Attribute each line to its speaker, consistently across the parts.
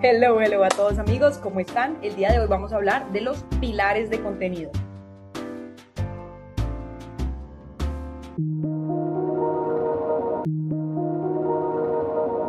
Speaker 1: Hello, hello a todos amigos, ¿cómo están? El día de hoy vamos a hablar de los pilares de contenido.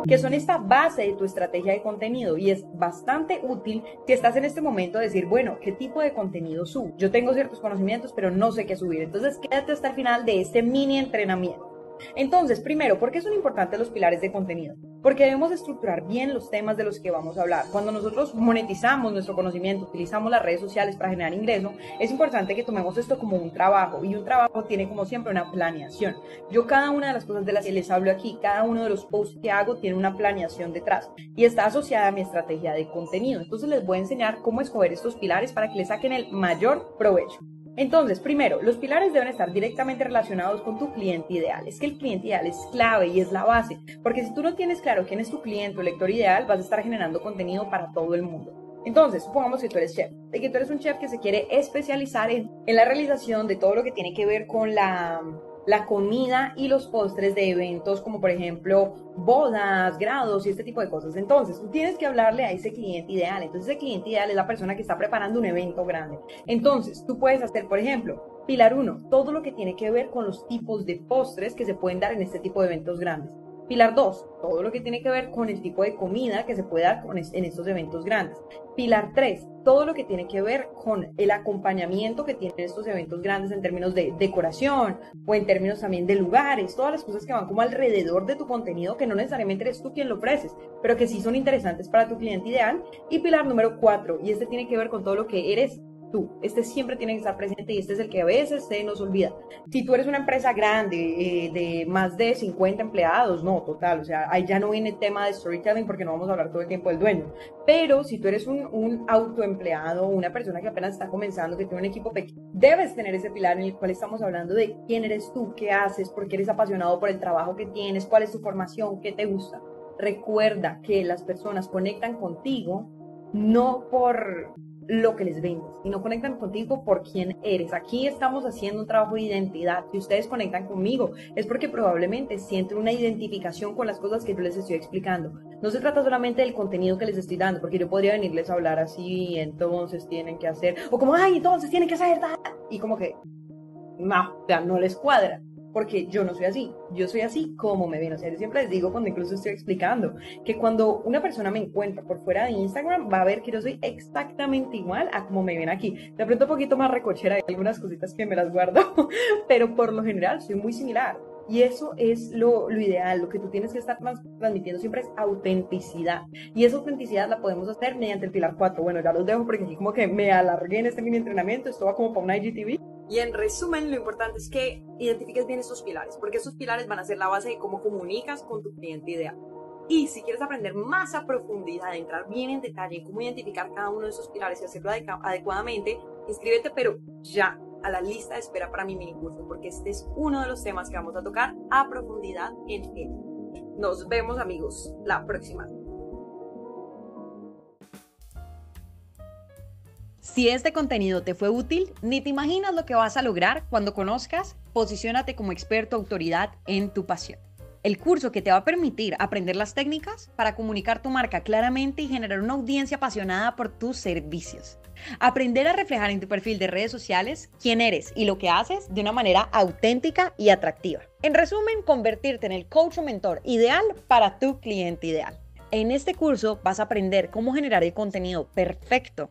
Speaker 1: que son esta base de tu estrategia de contenido y es bastante útil si estás en este momento a decir, bueno, ¿qué tipo de contenido subo? Yo tengo ciertos conocimientos, pero no sé qué subir. Entonces, quédate hasta el final de este mini entrenamiento. Entonces, primero, ¿por qué son importantes los pilares de contenido? Porque debemos estructurar bien los temas de los que vamos a hablar. Cuando nosotros monetizamos nuestro conocimiento, utilizamos las redes sociales para generar ingreso, es importante que tomemos esto como un trabajo y un trabajo tiene como siempre una planeación. Yo cada una de las cosas de las que les hablo aquí, cada uno de los posts que hago tiene una planeación detrás y está asociada a mi estrategia de contenido. Entonces les voy a enseñar cómo escoger estos pilares para que les saquen el mayor provecho. Entonces, primero, los pilares deben estar directamente relacionados con tu cliente ideal. Es que el cliente ideal es clave y es la base, porque si tú no tienes claro quién es tu cliente o lector ideal, vas a estar generando contenido para todo el mundo. Entonces, supongamos que tú eres chef, de que tú eres un chef que se quiere especializar en, en la realización de todo lo que tiene que ver con la la comida y los postres de eventos como por ejemplo bodas, grados y este tipo de cosas. Entonces, tú tienes que hablarle a ese cliente ideal. Entonces, ese cliente ideal es la persona que está preparando un evento grande. Entonces, tú puedes hacer, por ejemplo, pilar 1, todo lo que tiene que ver con los tipos de postres que se pueden dar en este tipo de eventos grandes. Pilar 2, todo lo que tiene que ver con el tipo de comida que se puede dar en estos eventos grandes. Pilar 3, todo lo que tiene que ver con el acompañamiento que tienen estos eventos grandes en términos de decoración o en términos también de lugares, todas las cosas que van como alrededor de tu contenido que no necesariamente eres tú quien lo ofreces, pero que sí son interesantes para tu cliente ideal. Y pilar número 4, y este tiene que ver con todo lo que eres tú. Este siempre tiene que estar presente y este es el que a veces se nos olvida. Si tú eres una empresa grande eh, de más de 50 empleados, no, total, o sea, ahí ya no viene el tema de storytelling porque no vamos a hablar todo el tiempo del dueño. Pero si tú eres un, un autoempleado, una persona que apenas está comenzando, que tiene un equipo pequeño, debes tener ese pilar en el cual estamos hablando de quién eres tú, qué haces, por qué eres apasionado por el trabajo que tienes, cuál es tu formación, qué te gusta. Recuerda que las personas conectan contigo no por lo que les vendes y no conectan contigo por quién eres. Aquí estamos haciendo un trabajo de identidad. Si ustedes conectan conmigo es porque probablemente sienten una identificación con las cosas que yo les estoy explicando. No se trata solamente del contenido que les estoy dando, porque yo podría venirles a hablar así, entonces tienen que hacer, o como, ay, entonces tienen que hacer, y como que, no, ya no les cuadra porque yo no soy así, yo soy así como me ven. O sea, yo siempre les digo cuando incluso estoy explicando que cuando una persona me encuentra por fuera de Instagram va a ver que yo soy exactamente igual a como me ven aquí. De pronto un poquito más recochera, hay algunas cositas que me las guardo, pero por lo general soy muy similar. Y eso es lo, lo, ideal, lo que tú tienes que estar transmitiendo siempre es autenticidad. Y esa autenticidad la podemos hacer mediante el pilar 4. Bueno, ya los dejo porque aquí como que me alargué en este mini entrenamiento, esto va como para una IGTV. Y en resumen, lo importante es que identifiques bien estos pilares, porque estos pilares van a ser la base de cómo comunicas con tu cliente ideal. Y si quieres aprender más a profundidad, entrar bien en detalle en cómo identificar cada uno de esos pilares y hacerlo adecuadamente, inscríbete, pero ya a la lista de espera para mi mini curso, porque este es uno de los temas que vamos a tocar a profundidad en él. Nos vemos amigos la próxima. Si este contenido te fue útil, ni te imaginas lo que vas a lograr cuando conozcas Posiciónate como experto autoridad en tu pasión. El curso que te va a permitir aprender las técnicas para comunicar tu marca claramente y generar una audiencia apasionada por tus servicios. Aprender a reflejar en tu perfil de redes sociales quién eres y lo que haces de una manera auténtica y atractiva. En resumen, convertirte en el coach o mentor ideal para tu cliente ideal. En este curso vas a aprender cómo generar el contenido perfecto